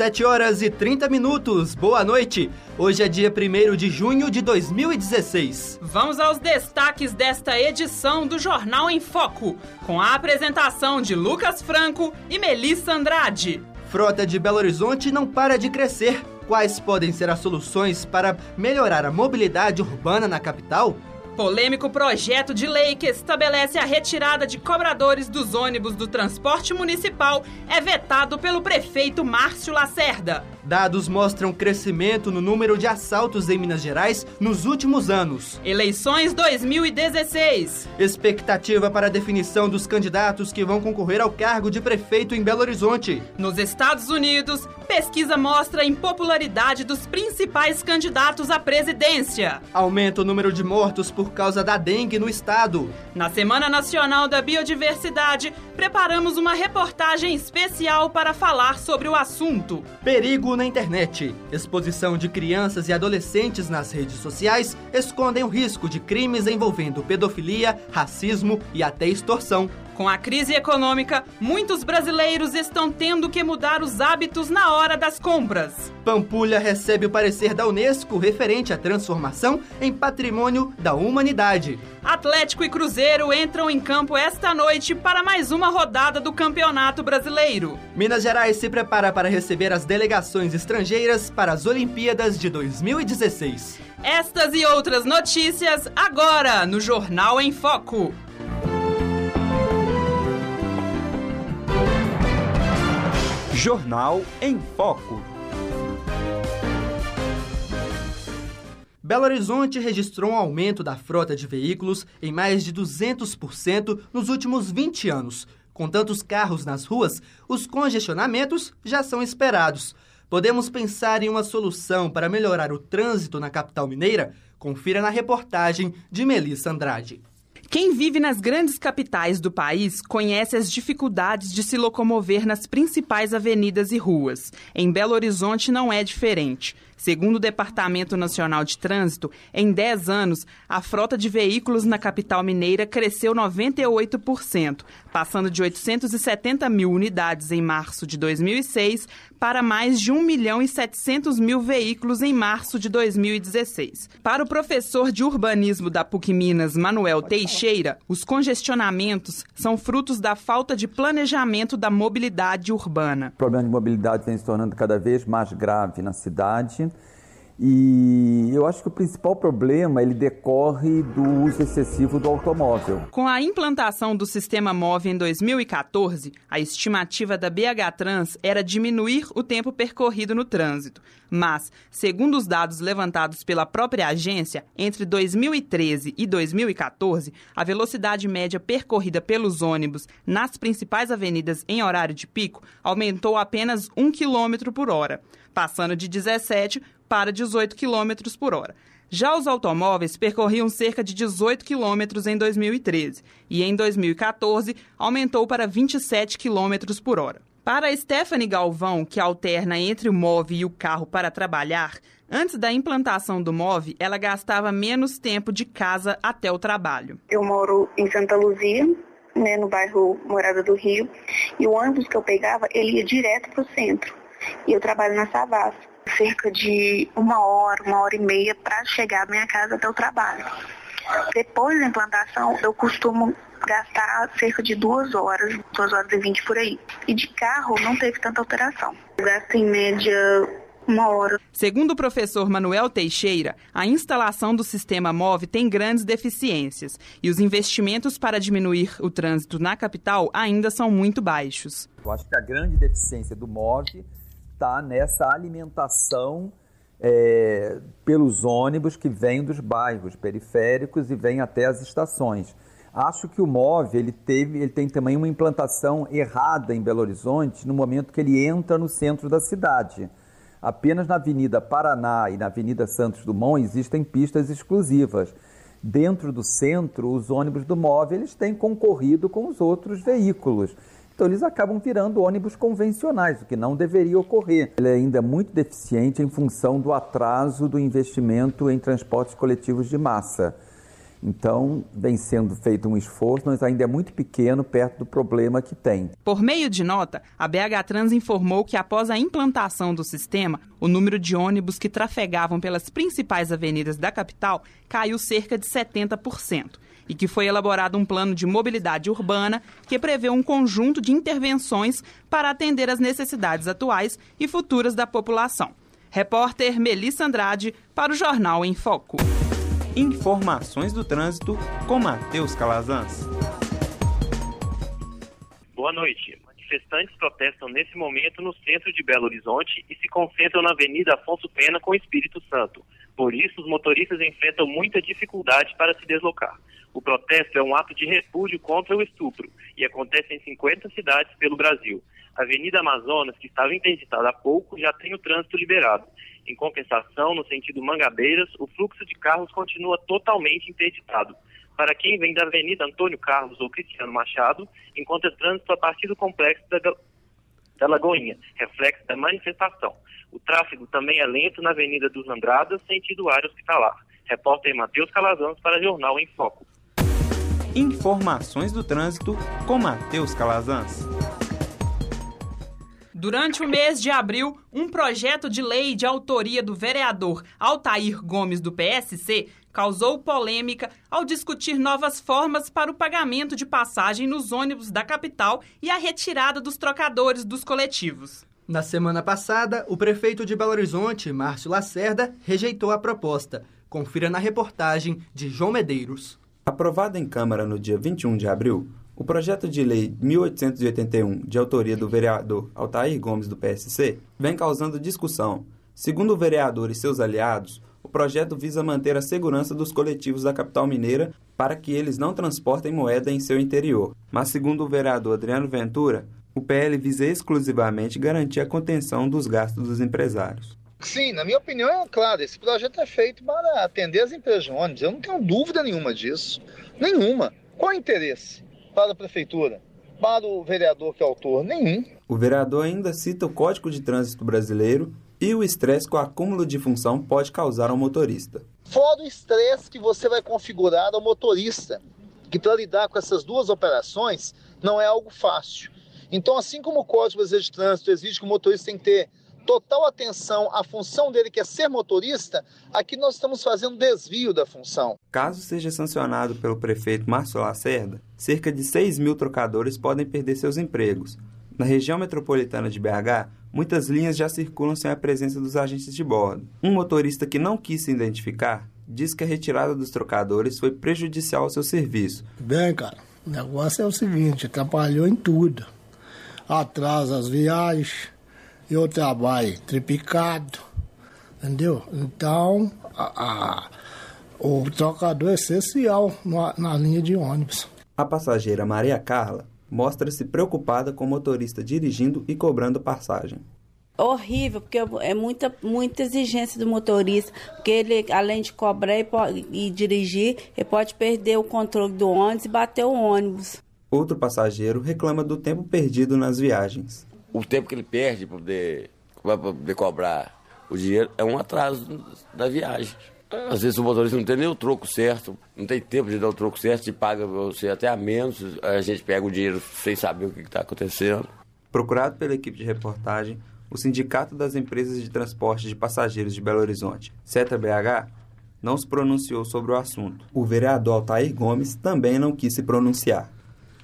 7 horas e 30 minutos. Boa noite. Hoje é dia 1 de junho de 2016. Vamos aos destaques desta edição do Jornal em Foco, com a apresentação de Lucas Franco e Melissa Andrade. Frota de Belo Horizonte não para de crescer. Quais podem ser as soluções para melhorar a mobilidade urbana na capital? Polêmico projeto de lei que estabelece a retirada de cobradores dos ônibus do transporte municipal é vetado pelo prefeito Márcio Lacerda. Dados mostram crescimento no número de assaltos em Minas Gerais nos últimos anos. Eleições 2016. Expectativa para a definição dos candidatos que vão concorrer ao cargo de prefeito em Belo Horizonte. Nos Estados Unidos, pesquisa mostra a impopularidade dos principais candidatos à presidência. Aumenta o número de mortos por causa da dengue no estado. Na Semana Nacional da Biodiversidade, preparamos uma reportagem especial para falar sobre o assunto. Perigo na internet. Exposição de crianças e adolescentes nas redes sociais escondem o risco de crimes envolvendo pedofilia, racismo e até extorsão. Com a crise econômica, muitos brasileiros estão tendo que mudar os hábitos na hora das compras. Pampulha recebe o parecer da Unesco referente à transformação em patrimônio da humanidade. Atlético e Cruzeiro entram em campo esta noite para mais uma rodada do Campeonato Brasileiro. Minas Gerais se prepara para receber as delegações estrangeiras para as Olimpíadas de 2016. Estas e outras notícias agora no Jornal em Foco. Jornal em Foco. Belo Horizonte registrou um aumento da frota de veículos em mais de 200% nos últimos 20 anos. Com tantos carros nas ruas, os congestionamentos já são esperados. Podemos pensar em uma solução para melhorar o trânsito na capital mineira? Confira na reportagem de Melissa Andrade. Quem vive nas grandes capitais do país conhece as dificuldades de se locomover nas principais avenidas e ruas. Em Belo Horizonte não é diferente. Segundo o Departamento Nacional de Trânsito, em 10 anos, a frota de veículos na capital mineira cresceu 98%, passando de 870 mil unidades em março de 2006 para mais de 1 milhão e 700 mil veículos em março de 2016. Para o professor de urbanismo da PUC Minas, Manuel Teixeira, os congestionamentos são frutos da falta de planejamento da mobilidade urbana. O problema de mobilidade vem se tornando cada vez mais grave na cidade. E eu acho que o principal problema ele decorre do uso excessivo do automóvel. Com a implantação do sistema MOV em 2014, a estimativa da BH Trans era diminuir o tempo percorrido no trânsito. Mas, segundo os dados levantados pela própria agência, entre 2013 e 2014, a velocidade média percorrida pelos ônibus nas principais avenidas em horário de pico aumentou apenas 1 km por hora, passando de 17 para 18 km por hora. Já os automóveis percorriam cerca de 18 km em 2013 e em 2014 aumentou para 27 km por hora. Para Stephanie Galvão, que alterna entre o MOV e o carro para trabalhar, antes da implantação do MOV, ela gastava menos tempo de casa até o trabalho. Eu moro em Santa Luzia, né, no bairro Morada do Rio, e o ônibus que eu pegava, ele ia direto para o centro. E eu trabalho na Savassi cerca de uma hora, uma hora e meia para chegar da minha casa até o trabalho. Depois da implantação, eu costumo gastar cerca de duas horas, duas horas e vinte por aí. E de carro não teve tanta alteração. Eu gasto em média uma hora. Segundo o professor Manuel Teixeira, a instalação do sistema MOV tem grandes deficiências e os investimentos para diminuir o trânsito na capital ainda são muito baixos. Eu acho que a grande deficiência do MOV está nessa alimentação é, pelos ônibus que vêm dos bairros periféricos e vêm até as estações. Acho que o MOV ele teve, ele tem também uma implantação errada em Belo Horizonte no momento que ele entra no centro da cidade. Apenas na Avenida Paraná e na Avenida Santos Dumont existem pistas exclusivas. Dentro do centro, os ônibus do MOV eles têm concorrido com os outros veículos. Então eles acabam virando ônibus convencionais, o que não deveria ocorrer. Ele é ainda muito deficiente em função do atraso do investimento em transportes coletivos de massa. Então, vem sendo feito um esforço, mas ainda é muito pequeno perto do problema que tem. Por meio de nota, a BH Trans informou que após a implantação do sistema, o número de ônibus que trafegavam pelas principais avenidas da capital caiu cerca de 70% e que foi elaborado um plano de mobilidade urbana que prevê um conjunto de intervenções para atender às necessidades atuais e futuras da população. Repórter Melissa Andrade para o Jornal em Foco. Informações do trânsito com Matheus Calazans. Boa noite. Manifestantes protestam nesse momento no centro de Belo Horizonte e se concentram na Avenida Afonso Pena com Espírito Santo. Por isso, os motoristas enfrentam muita dificuldade para se deslocar. O protesto é um ato de repúdio contra o estupro e acontece em 50 cidades pelo Brasil. A Avenida Amazonas, que estava interditada há pouco, já tem o trânsito liberado. Em compensação, no sentido Mangabeiras, o fluxo de carros continua totalmente interditado. Para quem vem da Avenida Antônio Carlos ou Cristiano Machado, encontra trânsito a partir do complexo da, da Lagoinha, reflexo da manifestação. O tráfego também é lento na Avenida dos Andradas, sentido área hospitalar. Repórter Matheus Calazans para Jornal em Foco. Informações do trânsito com Matheus Calazans. Durante o mês de abril, um projeto de lei de autoria do vereador Altair Gomes do PSC causou polêmica ao discutir novas formas para o pagamento de passagem nos ônibus da capital e a retirada dos trocadores dos coletivos. Na semana passada, o prefeito de Belo Horizonte, Márcio Lacerda, rejeitou a proposta. Confira na reportagem de João Medeiros. Aprovado em Câmara no dia 21 de abril, o projeto de lei 1881, de autoria do vereador Altair Gomes do PSC, vem causando discussão. Segundo o vereador e seus aliados, o projeto visa manter a segurança dos coletivos da capital mineira para que eles não transportem moeda em seu interior. Mas, segundo o vereador Adriano Ventura, o PL visa exclusivamente garantir a contenção dos gastos dos empresários. Sim, na minha opinião, é claro, esse projeto é feito para atender as empresas de ônibus. Eu não tenho dúvida nenhuma disso. Nenhuma. Qual o interesse? para a prefeitura, para o vereador que é autor? Nenhum. O vereador ainda cita o Código de Trânsito Brasileiro e o estresse que o acúmulo de função pode causar ao motorista. Fora o estresse que você vai configurar ao motorista, que para lidar com essas duas operações não é algo fácil. Então, assim como o Código Brasileiro de Trânsito exige que o motorista tem que ter total atenção à função dele, que é ser motorista, aqui nós estamos fazendo desvio da função. Caso seja sancionado pelo prefeito Márcio Lacerda, cerca de 6 mil trocadores podem perder seus empregos. Na região metropolitana de BH, muitas linhas já circulam sem a presença dos agentes de bordo. Um motorista que não quis se identificar diz que a retirada dos trocadores foi prejudicial ao seu serviço. Bem, cara, o negócio é o seguinte: atrapalhou em tudo. Atrasa as viagens, eu trabalho triplicado, entendeu? Então, a, a, o trocador é essencial na, na linha de ônibus. A passageira Maria Carla mostra-se preocupada com o motorista dirigindo e cobrando passagem horrível, porque é muita, muita exigência do motorista, porque ele, além de cobrar e, e, dirigir, ele pode perder o controle do ônibus e bater o ônibus. Outro passageiro reclama do tempo perdido nas viagens o tempo que ele perde para poder, poder cobrar o dinheiro é um atraso da viagem. Às vezes o motorista não tem nem o troco certo, não tem tempo de dar o troco certo, se paga você até a menos, a gente pega o dinheiro sem saber o que está acontecendo. Procurado pela equipe de reportagem, o Sindicato das Empresas de Transporte de Passageiros de Belo Horizonte, CETA BH, não se pronunciou sobre o assunto. O vereador Altair Gomes também não quis se pronunciar.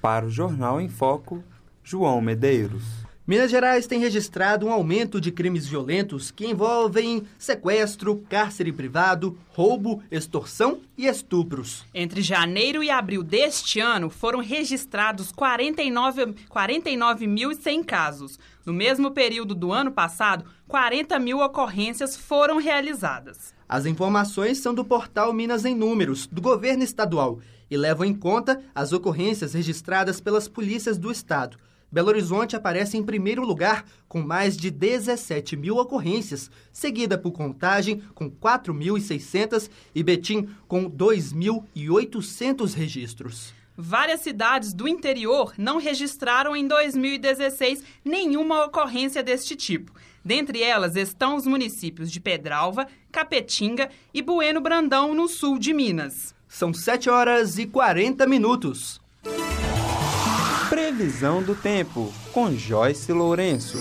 Para o Jornal em Foco, João Medeiros. Minas Gerais tem registrado um aumento de crimes violentos que envolvem sequestro, cárcere privado, roubo, extorsão e estupros. Entre janeiro e abril deste ano, foram registrados 49.100 49 casos. No mesmo período do ano passado, 40 mil ocorrências foram realizadas. As informações são do portal Minas em Números, do governo estadual, e levam em conta as ocorrências registradas pelas polícias do estado. Belo Horizonte aparece em primeiro lugar com mais de 17 mil ocorrências, seguida por Contagem com 4.600 e Betim com 2.800 registros. Várias cidades do interior não registraram em 2016 nenhuma ocorrência deste tipo. Dentre elas estão os municípios de Pedralva, Capetinga e Bueno Brandão, no sul de Minas. São 7 horas e 40 minutos. Previsão do tempo com Joyce Lourenço.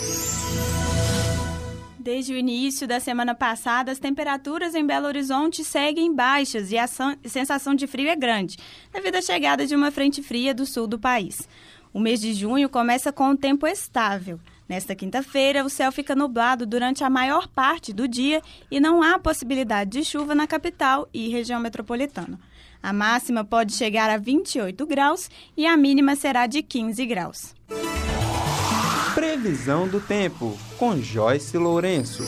Desde o início da semana passada, as temperaturas em Belo Horizonte seguem baixas e a sensação de frio é grande, devido à chegada de uma frente fria do sul do país. O mês de junho começa com um tempo estável. Nesta quinta-feira, o céu fica nublado durante a maior parte do dia e não há possibilidade de chuva na capital e região metropolitana. A máxima pode chegar a 28 graus e a mínima será de 15 graus. Previsão do tempo com Joyce Lourenço.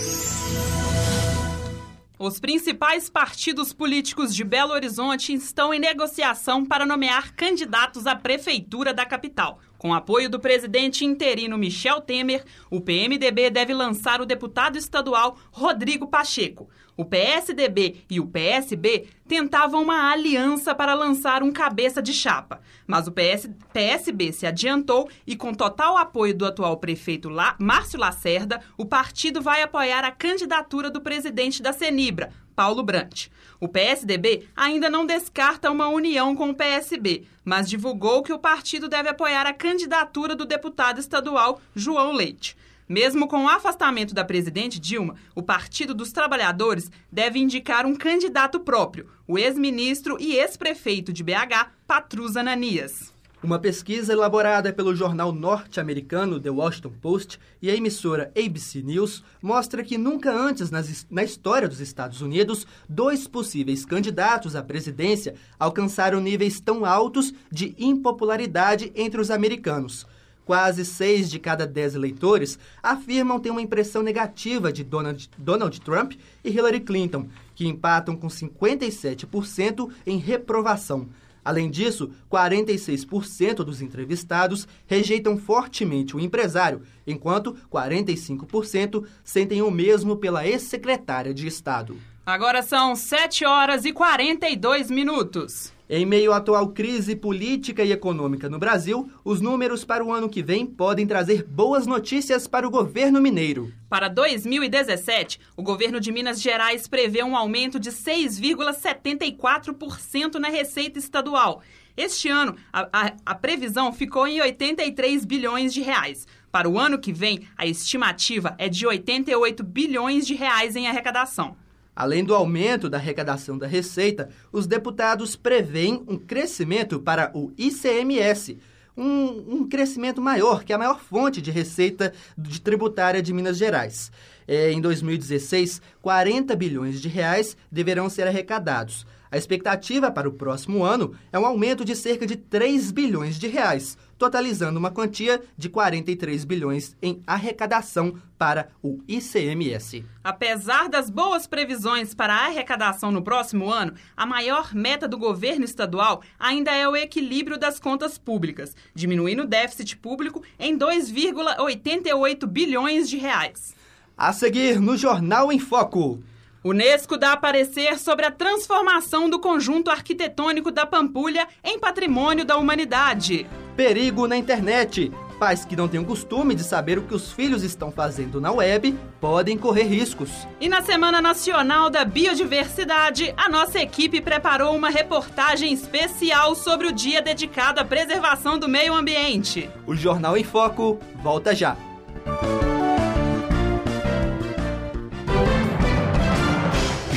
Os principais partidos políticos de Belo Horizonte estão em negociação para nomear candidatos à prefeitura da capital. Com apoio do presidente interino Michel Temer, o PMDB deve lançar o deputado estadual Rodrigo Pacheco. O PSDB e o PSB tentavam uma aliança para lançar um cabeça de chapa, mas o PS, PSB se adiantou e, com total apoio do atual prefeito La, Márcio Lacerda, o partido vai apoiar a candidatura do presidente da Senibra, Paulo Brant. O PSDB ainda não descarta uma união com o PSB, mas divulgou que o partido deve apoiar a candidatura do deputado estadual João Leite. Mesmo com o afastamento da presidente Dilma, o Partido dos Trabalhadores deve indicar um candidato próprio, o ex-ministro e ex-prefeito de BH, Patrus Ananias. Uma pesquisa elaborada pelo jornal norte-americano The Washington Post e a emissora ABC News mostra que nunca antes na história dos Estados Unidos, dois possíveis candidatos à presidência alcançaram níveis tão altos de impopularidade entre os americanos. Quase seis de cada dez eleitores afirmam ter uma impressão negativa de Donald, Donald Trump e Hillary Clinton, que empatam com 57% em reprovação. Além disso, 46% dos entrevistados rejeitam fortemente o empresário, enquanto 45% sentem o mesmo pela ex-secretária de Estado. Agora são 7 horas e 42 minutos. Em meio à atual crise política e econômica no Brasil, os números para o ano que vem podem trazer boas notícias para o governo mineiro. Para 2017, o governo de Minas Gerais prevê um aumento de 6,74% na receita estadual. Este ano, a, a, a, previsão ficou em 83 bilhões de reais. Para o ano que vem, a estimativa é de 88 bilhões de reais em arrecadação. Além do aumento da arrecadação da Receita, os deputados preveem um crescimento para o ICMS, um, um, crescimento maior, que é a maior fonte de receita de tributária de Minas Gerais. É, em 2016, 40 bilhões de reais deverão ser arrecadados. A expectativa para o próximo ano é um aumento de cerca de 3 bilhões de reais, totalizando uma quantia de 43 bilhões em arrecadação para o ICMS. Apesar das boas previsões para a arrecadação no próximo ano, a maior meta do governo estadual ainda é o equilíbrio das contas públicas, diminuindo o déficit público em 2,88 bilhões de reais. A seguir no Jornal em Foco. Unesco dá a parecer sobre a transformação do conjunto arquitetônico da Pampulha em patrimônio da humanidade. Perigo na internet. Pais que não têm o costume de saber o que os filhos estão fazendo na web podem correr riscos. E na Semana Nacional da Biodiversidade, a nossa equipe preparou uma reportagem especial sobre o dia dedicado à preservação do meio ambiente. O Jornal em Foco volta já.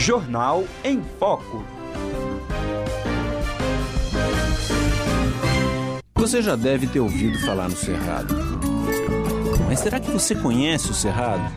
Jornal em Foco. Você já deve ter ouvido falar no Cerrado. Mas será que você conhece o Cerrado?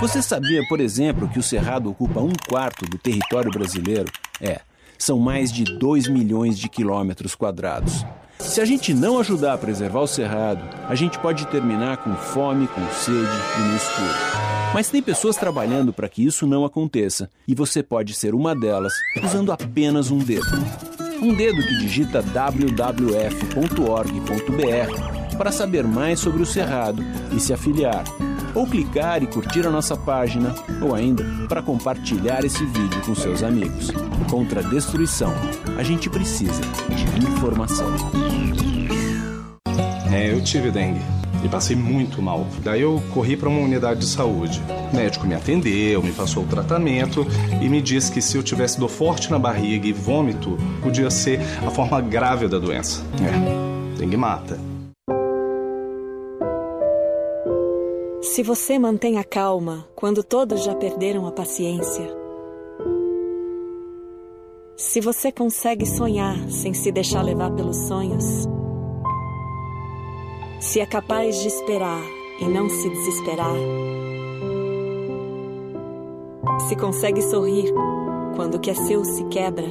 Você sabia, por exemplo, que o Cerrado ocupa um quarto do território brasileiro? É, são mais de 2 milhões de quilômetros quadrados. Se a gente não ajudar a preservar o Cerrado, a gente pode terminar com fome, com sede e no escuro. Mas tem pessoas trabalhando para que isso não aconteça e você pode ser uma delas usando apenas um dedo. Um dedo que digita wwf.org.br para saber mais sobre o Cerrado e se afiliar. Ou clicar e curtir a nossa página, ou ainda para compartilhar esse vídeo com seus amigos. Contra a destruição, a gente precisa de informação. É, eu tive dengue e passei muito mal. Daí eu corri para uma unidade de saúde. O médico me atendeu, me passou o tratamento e me disse que se eu tivesse dor forte na barriga e vômito, podia ser a forma grave da doença. É, dengue mata. Se você mantém a calma quando todos já perderam a paciência, se você consegue sonhar sem se deixar levar pelos sonhos, se é capaz de esperar e não se desesperar, se consegue sorrir quando o que é seu se quebra,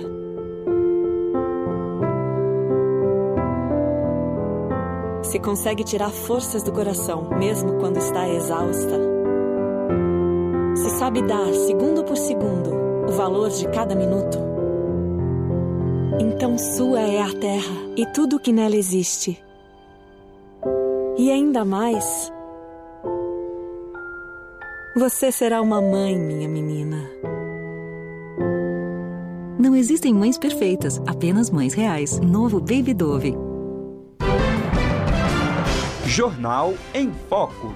se consegue tirar forças do coração, mesmo quando está exausta. Se sabe dar, segundo por segundo, o valor de cada minuto. Então sua é a terra e tudo o que nela existe. E ainda mais, você será uma mãe, minha menina. Não existem mães perfeitas, apenas mães reais. Novo Baby Dove. Jornal em Foco.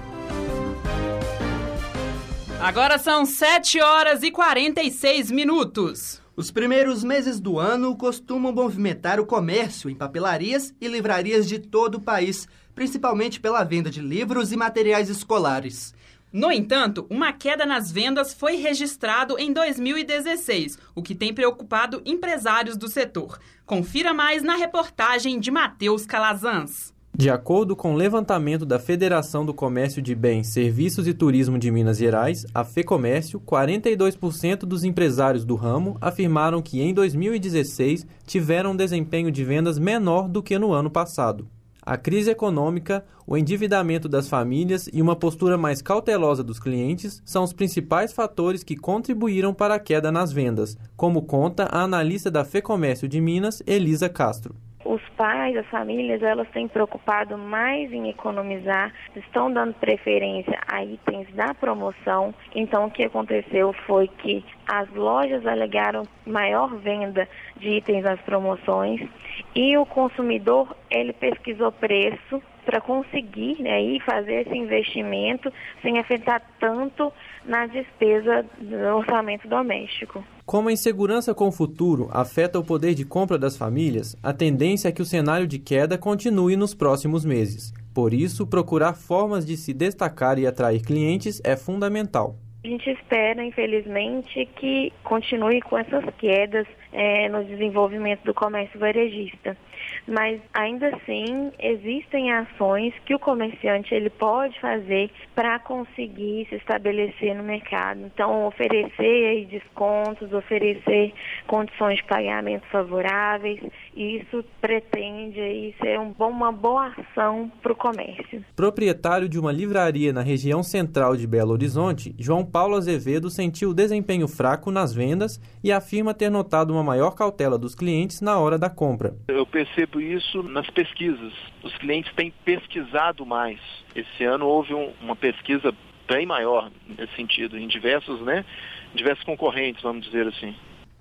Agora são 7 horas e 46 minutos. Os primeiros meses do ano costumam movimentar o comércio em papelarias e livrarias de todo o país, principalmente pela venda de livros e materiais escolares. No entanto, uma queda nas vendas foi registrado em 2016, o que tem preocupado empresários do setor. Confira mais na reportagem de Matheus Calazans. De acordo com o levantamento da Federação do Comércio de Bens, Serviços e Turismo de Minas Gerais, a FEComércio, 42% dos empresários do ramo afirmaram que em 2016 tiveram um desempenho de vendas menor do que no ano passado. A crise econômica, o endividamento das famílias e uma postura mais cautelosa dos clientes são os principais fatores que contribuíram para a queda nas vendas, como conta a analista da FEComércio de Minas, Elisa Castro os pais, as famílias, elas têm preocupado mais em economizar, estão dando preferência a itens da promoção. Então, o que aconteceu foi que as lojas alegaram maior venda de itens das promoções e o consumidor, ele pesquisou preço para conseguir né, fazer esse investimento sem afetar tanto na despesa do orçamento doméstico. Como a insegurança com o futuro afeta o poder de compra das famílias, a tendência é que o cenário de queda continue nos próximos meses. Por isso, procurar formas de se destacar e atrair clientes é fundamental. A gente espera, infelizmente, que continue com essas quedas é, no desenvolvimento do comércio varejista mas ainda assim existem ações que o comerciante ele pode fazer para conseguir se estabelecer no mercado. Então, oferecer descontos, oferecer condições de pagamento favoráveis, isso pretende aí, ser um bom, uma boa ação para o comércio. Proprietário de uma livraria na região central de Belo Horizonte, João Paulo Azevedo sentiu desempenho fraco nas vendas e afirma ter notado uma maior cautela dos clientes na hora da compra. Eu percebo isso nas pesquisas. Os clientes têm pesquisado mais. Esse ano houve um, uma pesquisa bem maior nesse sentido, em diversos, né, diversos concorrentes, vamos dizer assim.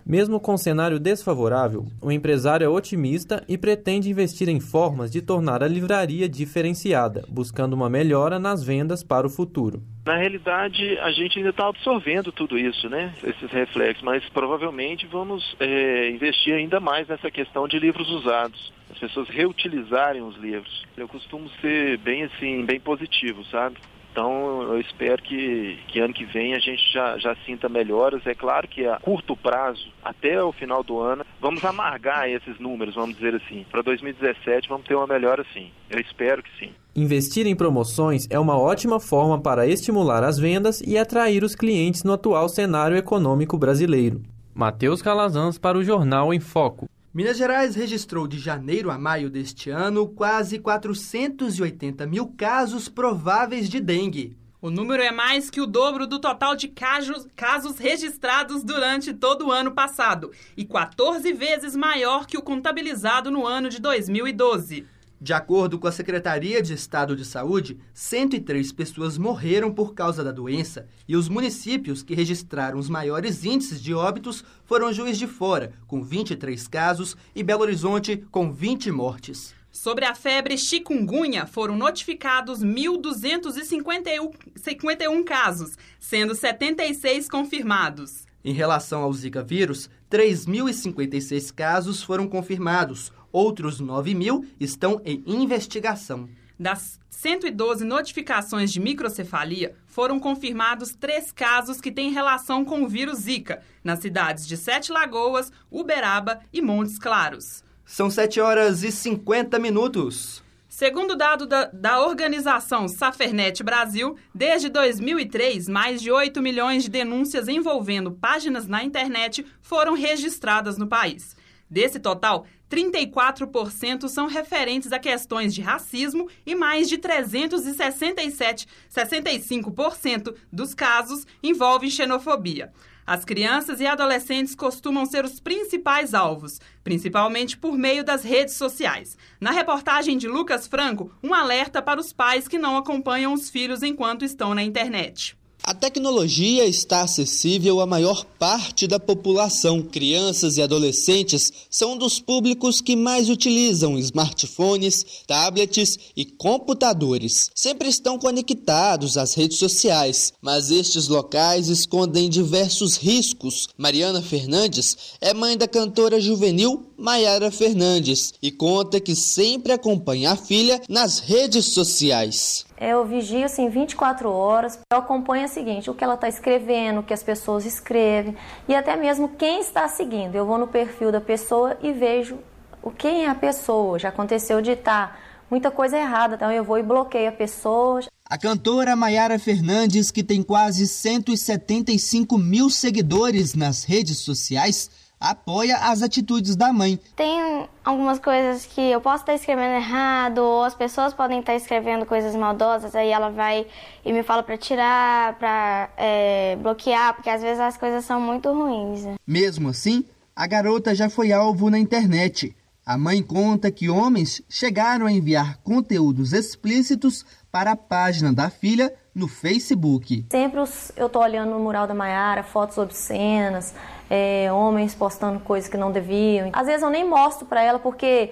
Mesmo com cenário desfavorável, o empresário é otimista e pretende investir em formas de tornar a livraria diferenciada, buscando uma melhora nas vendas para o futuro. Na realidade, a gente ainda está absorvendo tudo isso, né? Esses reflexos, mas provavelmente vamos é, investir ainda mais nessa questão de livros usados. As pessoas reutilizarem os livros. Eu costumo ser bem assim, bem positivo, sabe? Então eu espero que, que ano que vem a gente já, já sinta melhoras. É claro que a curto prazo, até o final do ano, vamos amargar esses números, vamos dizer assim. Para 2017 vamos ter uma melhora sim. Eu espero que sim. Investir em promoções é uma ótima forma para estimular as vendas e atrair os clientes no atual cenário econômico brasileiro. Matheus Calazans para o Jornal em Foco. Minas Gerais registrou de janeiro a maio deste ano quase 480 mil casos prováveis de dengue. O número é mais que o dobro do total de casos, casos registrados durante todo o ano passado e 14 vezes maior que o contabilizado no ano de 2012. De acordo com a Secretaria de Estado de Saúde, 103 pessoas morreram por causa da doença e os municípios que registraram os maiores índices de óbitos foram Juiz de Fora, com 23 casos, e Belo Horizonte, com 20 mortes. Sobre a febre chikungunya, foram notificados 1.251 casos, sendo 76 confirmados. Em relação ao Zika vírus, 3.056 casos foram confirmados, outros 9 mil estão em investigação. Das 112 notificações de microcefalia, foram confirmados três casos que têm relação com o vírus Zika, nas cidades de Sete Lagoas, Uberaba e Montes Claros. São 7 horas e 50 minutos. Segundo dado da, da organização Safernet Brasil, desde 2003, mais de 8 milhões de denúncias envolvendo páginas na internet foram registradas no país. Desse total, 34% são referentes a questões de racismo e mais de 367, 65% dos casos envolvem xenofobia. As crianças e adolescentes costumam ser os principais alvos, principalmente por meio das redes sociais. Na reportagem de Lucas Franco, um alerta para os pais que não acompanham os filhos enquanto estão na internet. A tecnologia está acessível à maior parte da população. Crianças e adolescentes são um dos públicos que mais utilizam smartphones, tablets e computadores. Sempre estão conectados às redes sociais, mas estes locais escondem diversos riscos. Mariana Fernandes é mãe da cantora juvenil Maiara Fernandes e conta que sempre acompanha a filha nas redes sociais. Eu vigio assim 24 horas, eu acompanho seguinte, o que ela está escrevendo, o que as pessoas escrevem e até mesmo quem está seguindo. Eu vou no perfil da pessoa e vejo o quem é a pessoa. Já aconteceu de estar tá muita coisa errada, então eu vou e bloqueio a pessoa. A cantora Maiara Fernandes, que tem quase 175 mil seguidores nas redes sociais, apoia as atitudes da mãe. Tem algumas coisas que eu posso estar escrevendo errado, ou as pessoas podem estar escrevendo coisas maldosas, aí ela vai e me fala para tirar, para é, bloquear, porque às vezes as coisas são muito ruins. Mesmo assim, a garota já foi alvo na internet. A mãe conta que homens chegaram a enviar conteúdos explícitos para a página da filha no Facebook. Sempre eu tô olhando no mural da Maiara, fotos obscenas, é, homens postando coisas que não deviam. Às vezes eu nem mostro para ela porque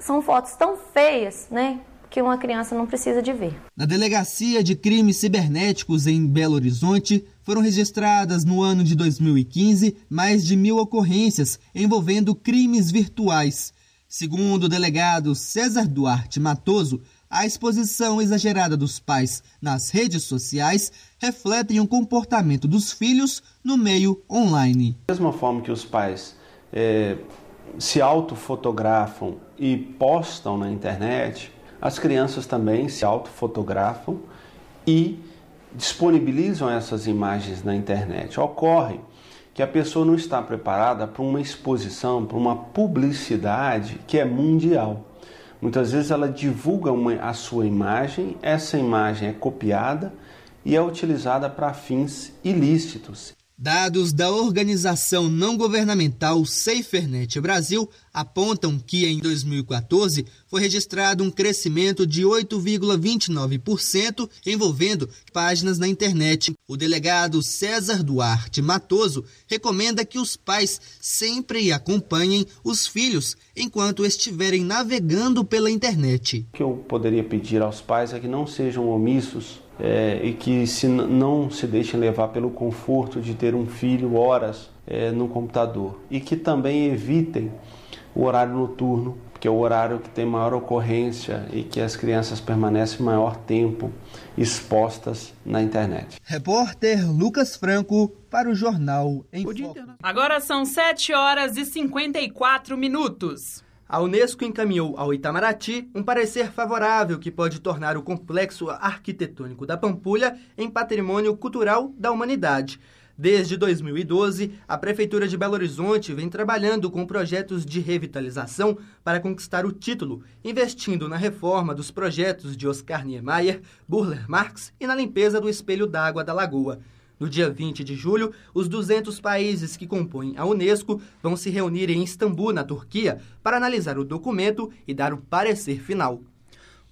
são fotos tão feias, né? Que uma criança não precisa de ver. Na Delegacia de Crimes Cibernéticos em Belo Horizonte, foram registradas no ano de 2015 mais de mil ocorrências envolvendo crimes virtuais. Segundo o delegado César Duarte Matoso, a exposição exagerada dos pais nas redes sociais refletem o comportamento dos filhos no meio online. Da mesma forma que os pais é, se autofotografam e postam na internet, as crianças também se autofotografam e disponibilizam essas imagens na internet. Ocorre que a pessoa não está preparada para uma exposição, para uma publicidade que é mundial. Muitas vezes ela divulga uma, a sua imagem, essa imagem é copiada e é utilizada para fins ilícitos. Dados da organização não governamental SaferNet Brasil apontam que em 2014 foi registrado um crescimento de 8,29% envolvendo páginas na internet. O delegado César Duarte Matoso recomenda que os pais sempre acompanhem os filhos enquanto estiverem navegando pela internet. O que eu poderia pedir aos pais é que não sejam omissos é, e que se não se deixem levar pelo conforto de ter um filho horas é, no computador e que também evitem o horário noturno, que é o horário que tem maior ocorrência e que as crianças permanecem maior tempo expostas na internet. Repórter Lucas Franco para o Jornal em Foco. Agora são 7 horas e 54 minutos. A Unesco encaminhou ao Itamaraty um parecer favorável que pode tornar o complexo arquitetônico da Pampulha em patrimônio cultural da humanidade. Desde 2012, a Prefeitura de Belo Horizonte vem trabalhando com projetos de revitalização para conquistar o título, investindo na reforma dos projetos de Oscar Niemeyer, Burler Marx e na limpeza do espelho d'água da lagoa. No dia 20 de julho, os 200 países que compõem a Unesco vão se reunir em Istambul, na Turquia, para analisar o documento e dar o parecer final.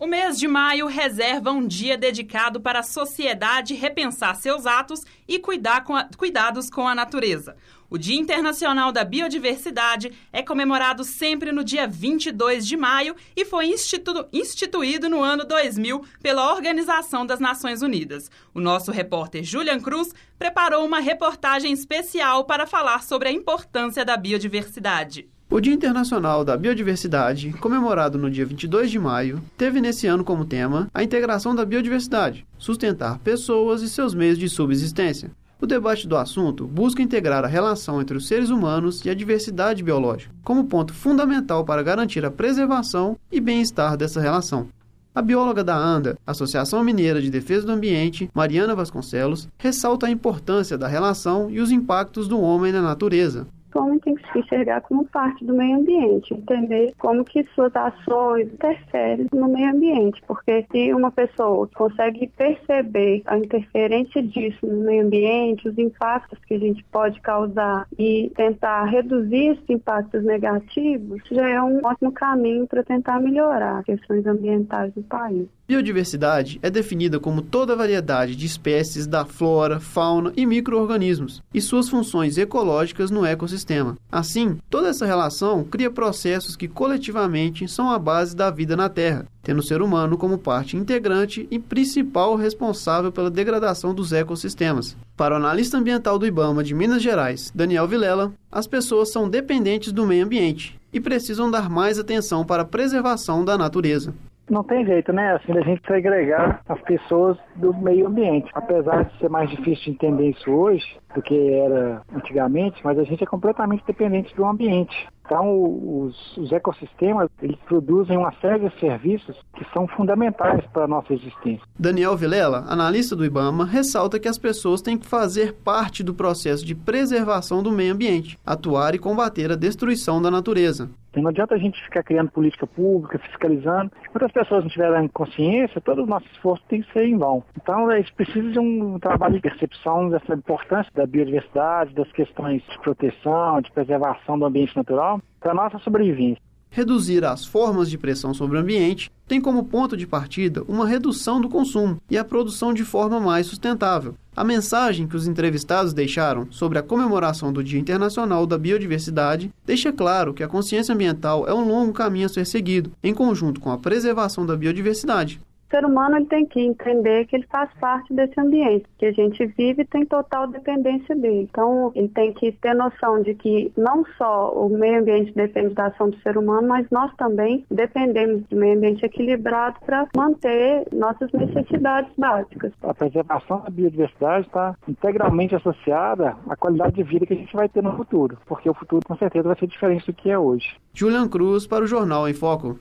O mês de maio reserva um dia dedicado para a sociedade repensar seus atos e cuidar com a, cuidados com a natureza. O Dia Internacional da Biodiversidade é comemorado sempre no dia 22 de maio e foi institu instituído no ano 2000 pela Organização das Nações Unidas. O nosso repórter Julian Cruz preparou uma reportagem especial para falar sobre a importância da biodiversidade. O Dia Internacional da Biodiversidade, comemorado no dia 22 de maio, teve nesse ano como tema a integração da biodiversidade, sustentar pessoas e seus meios de subsistência. O debate do assunto busca integrar a relação entre os seres humanos e a diversidade biológica, como ponto fundamental para garantir a preservação e bem-estar dessa relação. A bióloga da ANDA, Associação Mineira de Defesa do Ambiente, Mariana Vasconcelos, ressalta a importância da relação e os impactos do homem na natureza, o homem tem que se enxergar como parte do meio ambiente, entender como que suas ações interferem no meio ambiente, porque se uma pessoa consegue perceber a interferência disso no meio ambiente, os impactos que a gente pode causar e tentar reduzir esses impactos negativos, já é um ótimo caminho para tentar melhorar as questões ambientais do país. Biodiversidade é definida como toda a variedade de espécies da flora, fauna e microorganismos e suas funções ecológicas no ecossistema. Assim, toda essa relação cria processos que coletivamente são a base da vida na Terra, tendo o ser humano como parte integrante e principal responsável pela degradação dos ecossistemas. Para o analista ambiental do IBAMA de Minas Gerais, Daniel Vilela, as pessoas são dependentes do meio ambiente e precisam dar mais atenção para a preservação da natureza não tem jeito, né? Assim, a gente segregar as pessoas do meio ambiente. Apesar de ser mais difícil de entender isso hoje do que era antigamente, mas a gente é completamente dependente do ambiente. Então, os, os, ecossistemas eles produzem uma série de serviços que são fundamentais para a nossa existência. Daniel Vilela, analista do IBAMA, ressalta que as pessoas têm que fazer parte do processo de preservação do meio ambiente, atuar e combater a destruição da natureza. Não adianta a gente ficar criando política pública, fiscalizando. Enquanto as pessoas não tiverem consciência, todo o nosso esforço tem que ser em vão. Então, eles precisam de um trabalho de percepção dessa importância da biodiversidade, das questões de proteção, de preservação do ambiente natural, para a nossa sobrevivência. Reduzir as formas de pressão sobre o ambiente tem como ponto de partida uma redução do consumo e a produção de forma mais sustentável. A mensagem que os entrevistados deixaram sobre a comemoração do Dia Internacional da Biodiversidade deixa claro que a consciência ambiental é um longo caminho a ser seguido, em conjunto com a preservação da biodiversidade. O ser humano ele tem que entender que ele faz parte desse ambiente, que a gente vive e tem total dependência dele. Então, ele tem que ter noção de que não só o meio ambiente depende da ação do ser humano, mas nós também dependemos de meio ambiente equilibrado para manter nossas necessidades básicas. A preservação da biodiversidade está integralmente associada à qualidade de vida que a gente vai ter no futuro, porque o futuro com certeza vai ser diferente do que é hoje. Julian Cruz para o Jornal em Foco.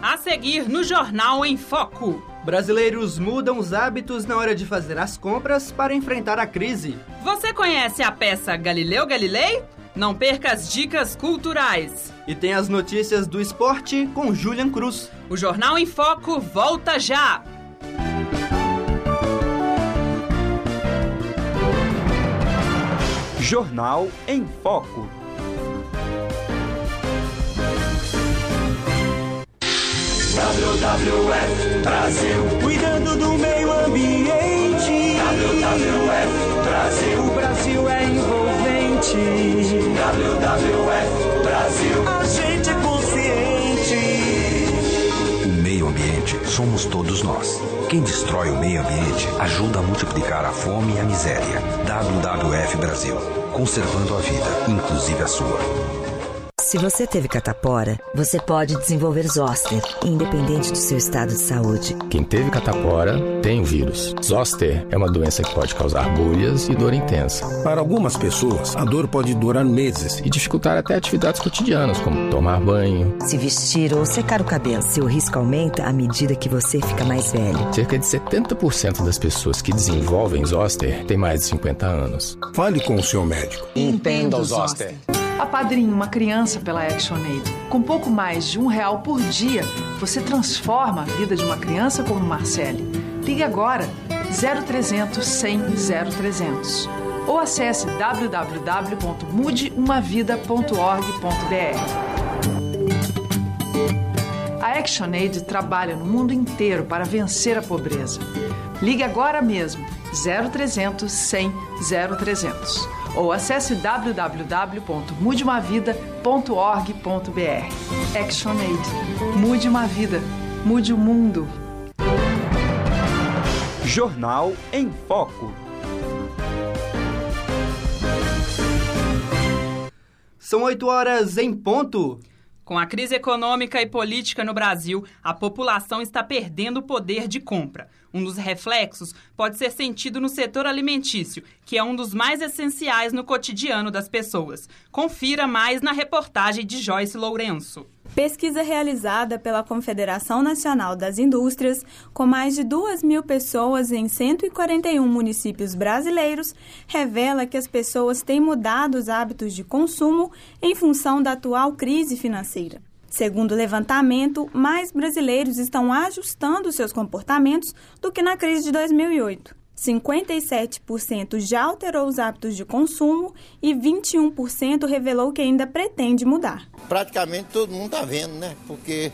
A seguir no Jornal em Foco. Brasileiros mudam os hábitos na hora de fazer as compras para enfrentar a crise. Você conhece a peça Galileu Galilei? Não perca as dicas culturais. E tem as notícias do esporte com Julian Cruz. O Jornal em Foco volta já! Jornal em Foco. WWF Brasil, cuidando do meio ambiente. WWF Brasil, o Brasil é envolvente. WWF Brasil, a gente é consciente. O meio ambiente somos todos nós. Quem destrói o meio ambiente ajuda a multiplicar a fome e a miséria. WWF Brasil, conservando a vida, inclusive a sua. Se você teve catapora, você pode desenvolver zoster, independente do seu estado de saúde. Quem teve catapora tem o vírus. Zoster é uma doença que pode causar bolhas e dor intensa. Para algumas pessoas, a dor pode durar meses e dificultar até atividades cotidianas, como tomar banho, se vestir ou secar o cabelo. Seu risco aumenta à medida que você fica mais velho. Cerca de 70% das pessoas que desenvolvem zoster têm mais de 50 anos. Fale com o seu médico. Entenda o zoster. Apadrinhe uma criança pela ActionAid. Com pouco mais de um real por dia, você transforma a vida de uma criança como Marcele. Ligue agora 0300 100 0300 ou acesse www.mudeumavida.org.br. A ActionAid trabalha no mundo inteiro para vencer a pobreza. Ligue agora mesmo 0300 100 0300 ou acesse www.mudemavida.org.br. ActionAid. Mude uma vida. Mude o mundo. Jornal em Foco. São 8 horas em ponto. Com a crise econômica e política no Brasil, a população está perdendo o poder de compra. Um dos reflexos pode ser sentido no setor alimentício, que é um dos mais essenciais no cotidiano das pessoas. Confira mais na reportagem de Joyce Lourenço. Pesquisa realizada pela Confederação Nacional das Indústrias, com mais de 2 mil pessoas em 141 municípios brasileiros, revela que as pessoas têm mudado os hábitos de consumo em função da atual crise financeira. Segundo o levantamento, mais brasileiros estão ajustando seus comportamentos do que na crise de 2008. 57% já alterou os hábitos de consumo e 21% revelou que ainda pretende mudar. Praticamente todo mundo está vendo, né? Porque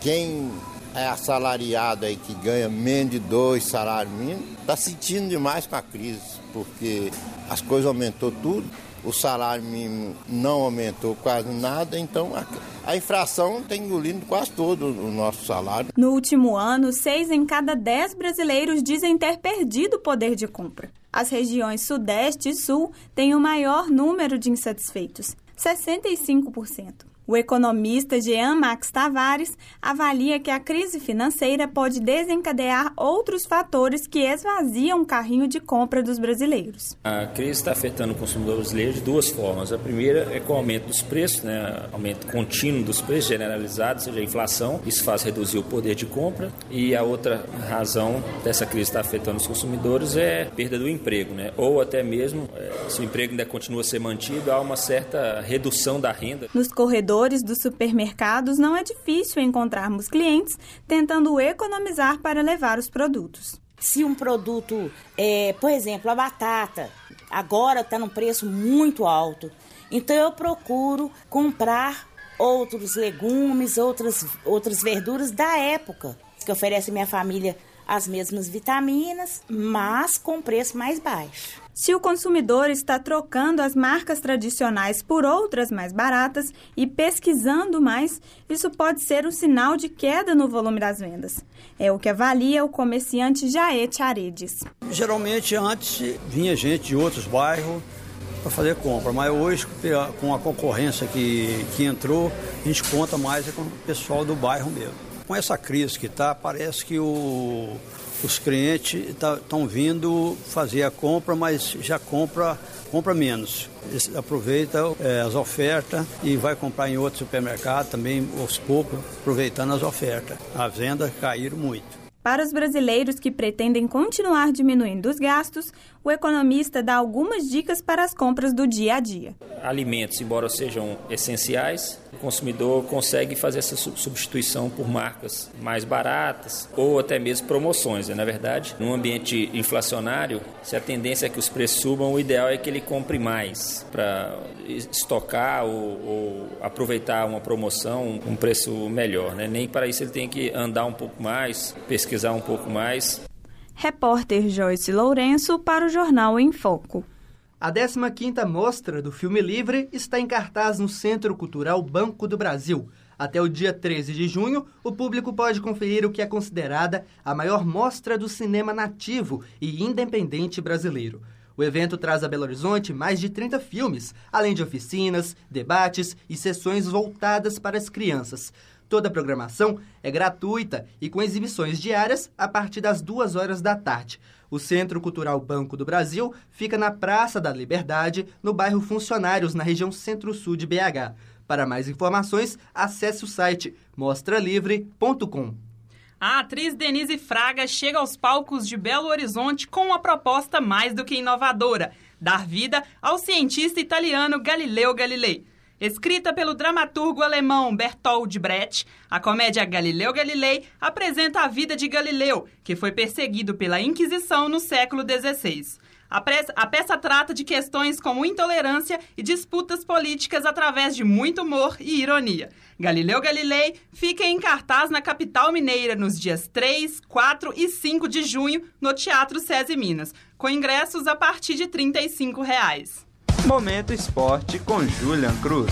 quem é assalariado aí que ganha menos de dois salários mínimos está sentindo demais com a crise, porque as coisas aumentou tudo o salário mínimo não aumentou quase nada, então a, a inflação tem engolido quase todo o nosso salário. No último ano, seis em cada dez brasileiros dizem ter perdido o poder de compra. As regiões Sudeste e Sul têm o maior número de insatisfeitos, 65%. O economista Jean Max Tavares avalia que a crise financeira pode desencadear outros fatores que esvaziam o carrinho de compra dos brasileiros. A crise está afetando o consumidor brasileiro de duas formas. A primeira é com o aumento dos preços, né? aumento contínuo dos preços generalizados, seja a inflação. Isso faz reduzir o poder de compra. E a outra razão dessa crise estar afetando os consumidores é a perda do emprego, né? ou até mesmo, é, se o emprego ainda continua a ser mantido, há uma certa redução da renda. Nos corredores corredores dos supermercados não é difícil encontrarmos clientes tentando economizar para levar os produtos. Se um produto, é, por exemplo, a batata, agora está num preço muito alto, então eu procuro comprar outros legumes, outras, outras verduras da época, que oferece minha família as mesmas vitaminas, mas com preço mais baixo. Se o consumidor está trocando as marcas tradicionais por outras mais baratas e pesquisando mais, isso pode ser um sinal de queda no volume das vendas. É o que avalia o comerciante Jaete Aredes. Geralmente antes vinha gente de outros bairros para fazer compra, mas hoje com a concorrência que, que entrou, a gente conta mais com o pessoal do bairro mesmo. Com essa crise que está, parece que o os clientes estão tá, vindo fazer a compra, mas já compra, compra menos. Aproveita é, as ofertas e vai comprar em outro supermercado também, aos poucos, aproveitando as ofertas. As vendas caíram muito. Para os brasileiros que pretendem continuar diminuindo os gastos, o economista dá algumas dicas para as compras do dia a dia. Alimentos, embora sejam essenciais, o consumidor consegue fazer essa substituição por marcas mais baratas ou até mesmo promoções. Né? Na verdade, num ambiente inflacionário, se a tendência é que os preços subam, o ideal é que ele compre mais para estocar ou, ou, aproveitar uma promoção, um preço melhor. Né? Nem para isso ele tem que andar um pouco mais, pesquisar um pouco mais. Repórter Joyce Lourenço para o Jornal em Foco. A 15ª Mostra do Filme Livre está em cartaz no Centro Cultural Banco do Brasil. Até o dia 13 de junho, o público pode conferir o que é considerada a maior mostra do cinema nativo e independente brasileiro. O evento traz a Belo Horizonte mais de 30 filmes, além de oficinas, debates e sessões voltadas para as crianças. Toda a programação é gratuita e com exibições diárias a partir das duas horas da tarde. O Centro Cultural Banco do Brasil fica na Praça da Liberdade, no bairro Funcionários, na região centro-sul de BH. Para mais informações, acesse o site mostralivre.com. A atriz Denise Fraga chega aos palcos de Belo Horizonte com uma proposta mais do que inovadora: dar vida ao cientista italiano Galileu Galilei. Escrita pelo dramaturgo alemão Bertold Brecht, a comédia Galileu Galilei apresenta a vida de Galileu, que foi perseguido pela Inquisição no século XVI. A, a peça trata de questões como intolerância e disputas políticas através de muito humor e ironia. Galileu Galilei fica em cartaz na capital mineira nos dias 3, 4 e 5 de junho no Teatro SESI Minas, com ingressos a partir de 35 reais. Momento Esporte com Julian Cruz.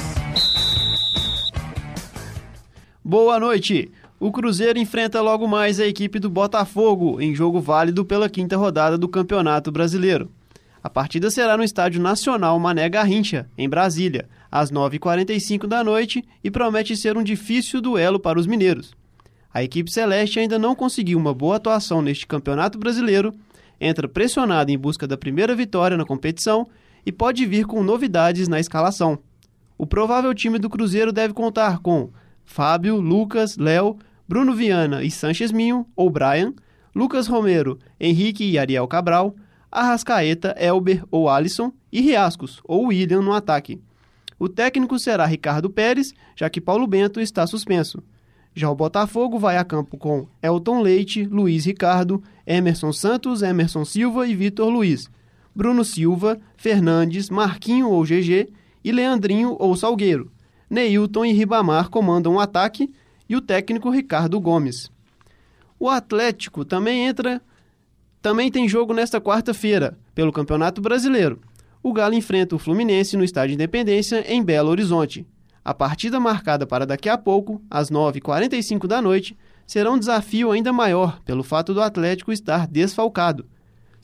Boa noite! O Cruzeiro enfrenta logo mais a equipe do Botafogo em jogo válido pela quinta rodada do Campeonato Brasileiro. A partida será no Estádio Nacional Mané Garrincha, em Brasília, às 9h45 da noite e promete ser um difícil duelo para os mineiros. A equipe celeste ainda não conseguiu uma boa atuação neste Campeonato Brasileiro, entra pressionada em busca da primeira vitória na competição e pode vir com novidades na escalação. O provável time do Cruzeiro deve contar com Fábio, Lucas, Léo, Bruno Viana e Sanches Minho, ou Brian, Lucas Romero, Henrique e Ariel Cabral, Arrascaeta, Elber ou Alisson e Riascos, ou William no ataque. O técnico será Ricardo Pérez, já que Paulo Bento está suspenso. Já o Botafogo vai a campo com Elton Leite, Luiz Ricardo, Emerson Santos, Emerson Silva e Vitor Luiz, Bruno Silva, Fernandes, Marquinho ou GG e Leandrinho ou Salgueiro. Neilton e Ribamar comandam o ataque e o técnico Ricardo Gomes. O Atlético também entra, também tem jogo nesta quarta-feira pelo Campeonato Brasileiro. O Galo enfrenta o Fluminense no Estádio Independência em Belo Horizonte. A partida marcada para daqui a pouco, às 9h45 da noite, será um desafio ainda maior pelo fato do Atlético estar desfalcado.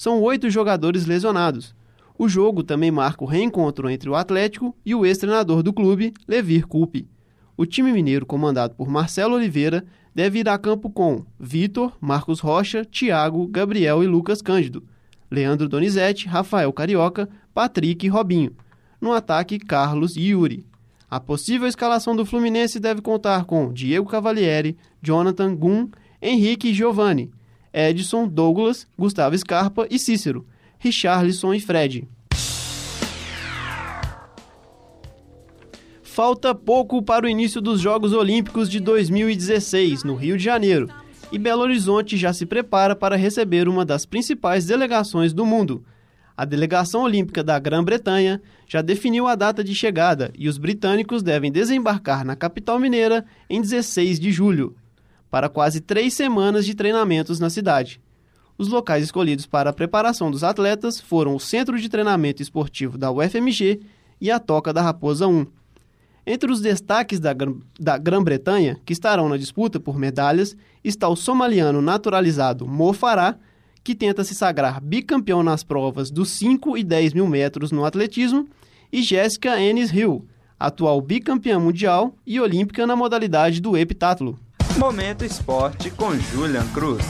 São oito jogadores lesionados. O jogo também marca o reencontro entre o Atlético e o ex-treinador do clube, Levir Coupe. O time mineiro, comandado por Marcelo Oliveira, deve ir a campo com Vitor, Marcos Rocha, Thiago, Gabriel e Lucas Cândido, Leandro Donizete, Rafael Carioca, Patrick e Robinho. No ataque, Carlos e Yuri. A possível escalação do Fluminense deve contar com Diego Cavalieri, Jonathan Gum, Henrique e Giovanni, Edson, Douglas, Gustavo Scarpa e Cícero, Richarlison e Fred. Falta pouco para o início dos Jogos Olímpicos de 2016, no Rio de Janeiro, e Belo Horizonte já se prepara para receber uma das principais delegações do mundo. A delegação olímpica da Grã-Bretanha já definiu a data de chegada e os britânicos devem desembarcar na capital mineira em 16 de julho, para quase três semanas de treinamentos na cidade. Os locais escolhidos para a preparação dos atletas foram o Centro de Treinamento Esportivo da UFMG e a Toca da Raposa 1. Entre os destaques da, da Grã-Bretanha, que estarão na disputa por medalhas, está o somaliano naturalizado Mo Farah, que tenta se sagrar bicampeão nas provas dos 5 e 10 mil metros no atletismo, e Jéssica Ennis Hill, atual bicampeã mundial e olímpica na modalidade do heptátulo. Momento Esporte com Julian Cruz.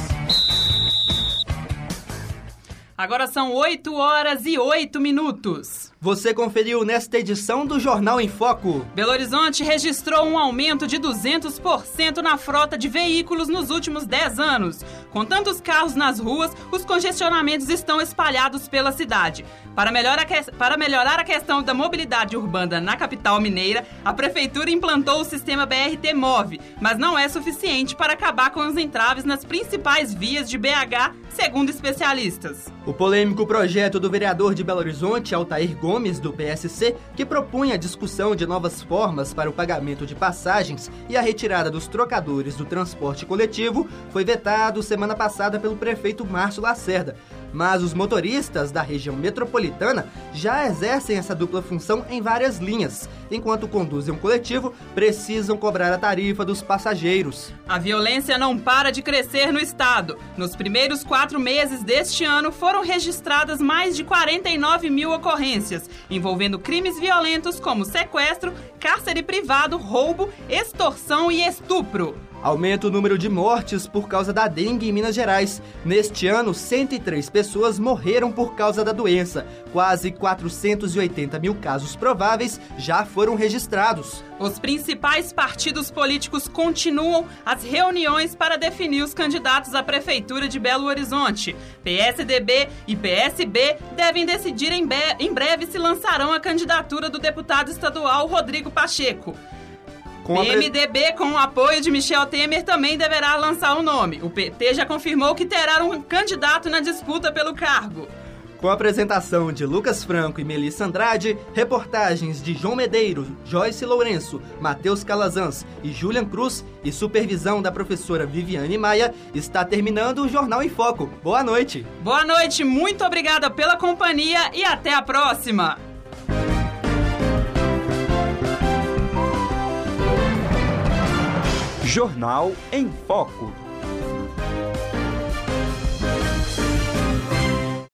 Agora são 8 horas e 8 minutos. Você conferiu nesta edição do Jornal em Foco. Belo Horizonte registrou um aumento de 200% na frota de veículos nos últimos 10 anos. Com tantos carros nas ruas, os congestionamentos estão espalhados pela cidade. Para melhorar, a para melhorar a questão da mobilidade urbana na capital mineira, a prefeitura implantou o sistema BRT Move, mas não é suficiente para acabar com os entraves nas principais vias de BH, segundo especialistas. O polêmico projeto do vereador de Belo Horizonte, Altair Gomes, do PSC, que propunha a discussão de novas formas para o pagamento de passagens e a retirada dos trocadores do transporte coletivo, foi vetado semana passada pelo prefeito Márcio Lacerda. Mas os motoristas da região metropolitana já exercem essa dupla função em várias linhas. Enquanto conduzem um coletivo, precisam cobrar a tarifa dos passageiros. A violência não para de crescer no estado. Nos primeiros quatro meses deste ano, foram registradas mais de 49 mil ocorrências, envolvendo crimes violentos como sequestro, cárcere privado, roubo, extorsão e estupro. Aumenta o número de mortes por causa da dengue em Minas Gerais. Neste ano, 103 pessoas morreram por causa da doença. Quase 480 mil casos prováveis já foram registrados. Os principais partidos políticos continuam as reuniões para definir os candidatos à Prefeitura de Belo Horizonte. PSDB e PSB devem decidir em, em breve se lançarão a candidatura do deputado estadual Rodrigo Pacheco. Com PMDB, com o apoio de Michel Temer, também deverá lançar um nome. O PT já confirmou que terá um candidato na disputa pelo cargo. Com a apresentação de Lucas Franco e Melissa Andrade, reportagens de João Medeiros, Joyce Lourenço, Matheus Calazans e Julian Cruz e supervisão da professora Viviane Maia, está terminando o Jornal em Foco. Boa noite. Boa noite, muito obrigada pela companhia e até a próxima. Jornal em Foco.